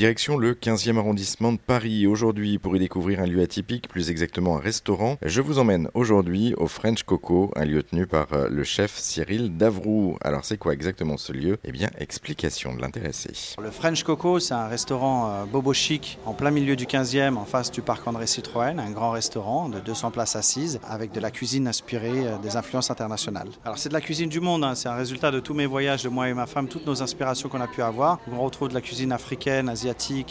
Direction le 15e arrondissement de Paris. Aujourd'hui, pour y découvrir un lieu atypique, plus exactement un restaurant, je vous emmène aujourd'hui au French Coco, un lieu tenu par euh, le chef Cyril Davroux. Alors c'est quoi exactement ce lieu? Eh bien, explication de l'intéressé. Le French Coco, c'est un restaurant euh, bobo chic en plein milieu du 15e, en face du parc André Citroën, un grand restaurant de 200 places assises avec de la cuisine inspirée euh, des influences internationales. Alors c'est de la cuisine du monde, hein. c'est un résultat de tous mes voyages de moi et ma femme, toutes nos inspirations qu'on a pu avoir. On retrouve de la cuisine africaine, asiatique,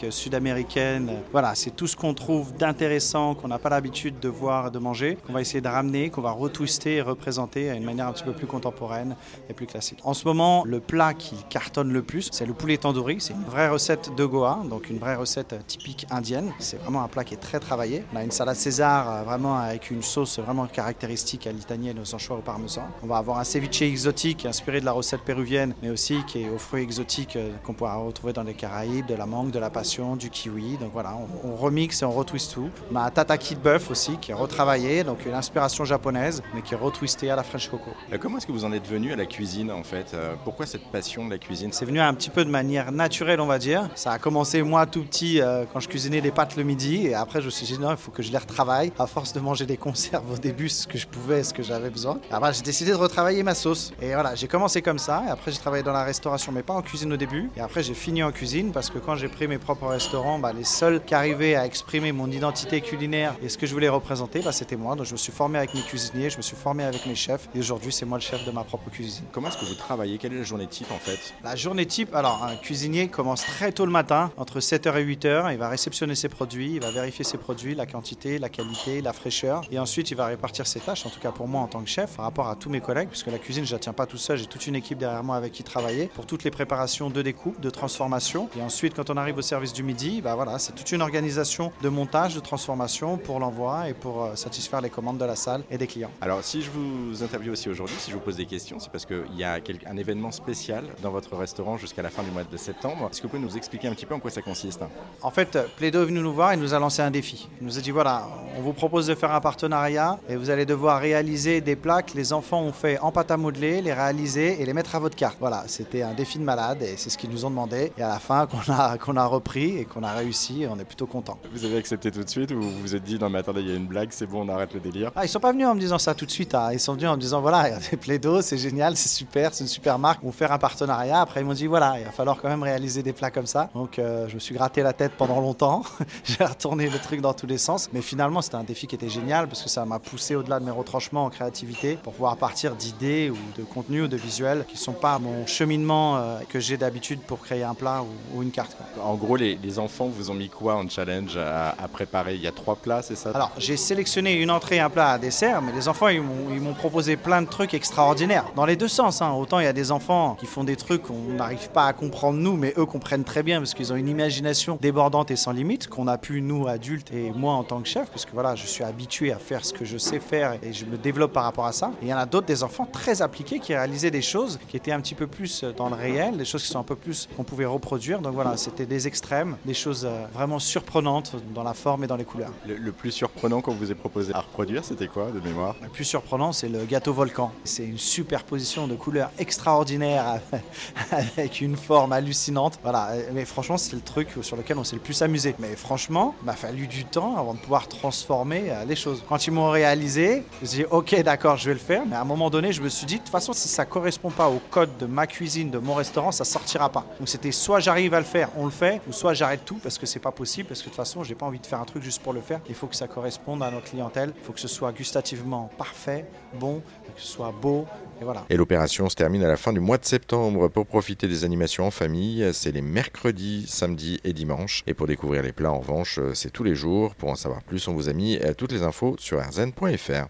sud-américaine. Voilà, c'est tout ce qu'on trouve d'intéressant, qu'on n'a pas l'habitude de voir de manger, qu'on va essayer de ramener, qu'on va retwister et représenter à une manière un petit peu plus contemporaine et plus classique. En ce moment, le plat qui cartonne le plus, c'est le poulet tandoori. C'est une vraie recette de Goa, donc une vraie recette typique indienne. C'est vraiment un plat qui est très travaillé. On a une salade César euh, vraiment avec une sauce vraiment caractéristique à l'italienne aux anchois au parmesan. On va avoir un ceviche exotique inspiré de la recette péruvienne, mais aussi qui est aux fruits exotiques euh, qu'on pourra retrouver dans les Caraïbes, de la mangue, de la passion, du kiwi. Donc voilà, on, remixe et on retwiste tout. On a un tataki de bœuf aussi qui est retravaillé, donc une inspiration japonaise, mais qui est retwisté à la French Coco. Euh, comment est-ce que vous en êtes venu à la cuisine en fait? Pourquoi cette passion de la cuisine? C'est venu un petit peu de manière naturelle, on va dire. Ça a commencé moi tout petit quand je cuisinais des pâtes le midi, et après je me suis dit non, il faut que je les retravaille. À force de manger des conserves au début, ce que je pouvais, ce que j'avais besoin. Après j'ai décidé de retravailler ma sauce. Et voilà, j'ai commencé comme ça, et après j'ai travaillé dans la restauration, mais pas en cuisine au début. Et après j'ai fini en cuisine parce que quand j'ai pris mes propres restaurants, bah, les seuls qui arrivaient à exprimer mon identité culinaire et ce que je voulais représenter, bah, c'était moi. Donc je me suis formé avec mes cuisiniers, je me suis formé avec mes chefs, et aujourd'hui c'est moi le chef de ma propre cuisine. Comment est-ce que vous travaillez? Quelle est la journée type en fait? La journée type, alors un cuisinier commence très tôt le matin, entre 7h et 8h, il va réceptionner ses produits, il va vérifier ses produits, la quantité, la qualité, la fraîcheur, et ensuite il va répartir ses tâches, en tout cas pour moi en tant que chef, par rapport à tous mes collègues, puisque la cuisine je la tiens pas tout seul, j'ai toute une équipe derrière moi avec qui travailler pour toutes les préparations de découpe, de transformation, et ensuite quand on arrive au service du midi, bah voilà, c'est toute une organisation de montage, de transformation pour l'envoi et pour euh, satisfaire les commandes de la salle et des clients. Alors si je vous interviewe aussi aujourd'hui, si je vous pose des questions, c'est parce qu'il y a un événement spécial dans votre restaurant jusqu'à la fin du mois de septembre. Est-ce que vous pouvez nous expliquer un petit peu en quoi ça consiste? En fait, Plaido est venu nous voir et nous a lancé un défi. Il nous a dit voilà, on vous propose de faire un partenariat et vous allez devoir réaliser des plats que les enfants ont fait en pâte à modeler, les réaliser et les mettre à votre carte. Voilà, c'était un défi de malade et c'est ce qu'ils nous ont demandé. Et à la fin, qu'on a, qu'on a repris et qu'on a réussi, on est plutôt content. Vous avez accepté tout de suite ou vous vous êtes dit non mais attendez, il y a une blague, c'est bon, on arrête le délire ah, Ils sont pas venus en me disant ça tout de suite. Hein. Ils sont venus en me disant voilà, regardez Plaido, c'est génial, c'est super, c'est une super marque, on va faire un partenariat. Après, ils m'ont dit voilà, il va falloir quand même réaliser des plats comme ça. Donc, euh, je me suis gratté la tête pendant longtemps. J'ai retourné le truc dans tous les sens. Mais finalement, c'était un défi qui était génial parce que ça m'a poussé au-delà de mes retranchements en créativité pour pouvoir partir d'idées ou de contenus ou de visuels qui ne sont pas mon cheminement euh, que j'ai d'habitude pour créer un plat ou, une carte. En gros, les, enfants vous ont mis quoi en challenge à, préparer? Il y a trois plats, c'est ça? Alors, j'ai sélectionné une entrée, un plat, un dessert, mais les enfants, ils m'ont proposé plein de trucs extraordinaires. Dans les deux sens. Hein. Autant il y a des enfants qui font des trucs qu'on n'arrive pas à comprendre nous, mais eux comprennent très bien parce qu'ils ont une imagination débordante et sans limite qu'on a pu, nous, adultes, et moi en tant que chef, parce que voilà, je suis habitué à faire ce que je sais faire et je me développe par rapport à ça. Et il y en a d'autres, des enfants très appliqués qui réalisaient des choses qui étaient un petit peu plus dans le réel, des choses qui sont un peu plus qu'on pouvait reproduire. Donc voilà, c'était des extrêmes, des choses euh, vraiment surprenantes dans la forme et dans les couleurs. Le, plus surprenant qu'on vous ait proposé à reproduire, c'était quoi de mémoire? Le plus surprenant, c'est le gâteau volcan. C'est une superposition de couleurs extraordinaires avec une forme hallucinante. Voilà, mais franchement, c'est le truc sur lequel on s'est le plus amusé. Mais franchement, il m'a fallu du temps avant de pouvoir transformer euh, les choses. Quand ils m'ont réalisé, je me dit ok, d'accord, je vais le faire. Mais à un moment donné, je me suis dit de toute façon, si ça correspond pas au code de ma cuisine, de mon restaurant, ça sortira pas. Donc c'était soit j'arrive à le faire, on le ou soit j'arrête tout parce que c'est pas possible, parce que de toute façon, j'ai pas envie de faire un truc juste pour le faire. Il faut que ça corresponde à notre clientèle. Il faut que ce soit gustativement parfait, bon, que ce soit beau, et voilà. Et l'opération se termine à la fin du mois de septembre. Pour profiter des animations en famille, c'est les mercredis, samedis et dimanches. Et pour découvrir les plats, en revanche, c'est tous les jours. Pour en savoir plus, on vous a mis toutes les infos sur rzn.fr.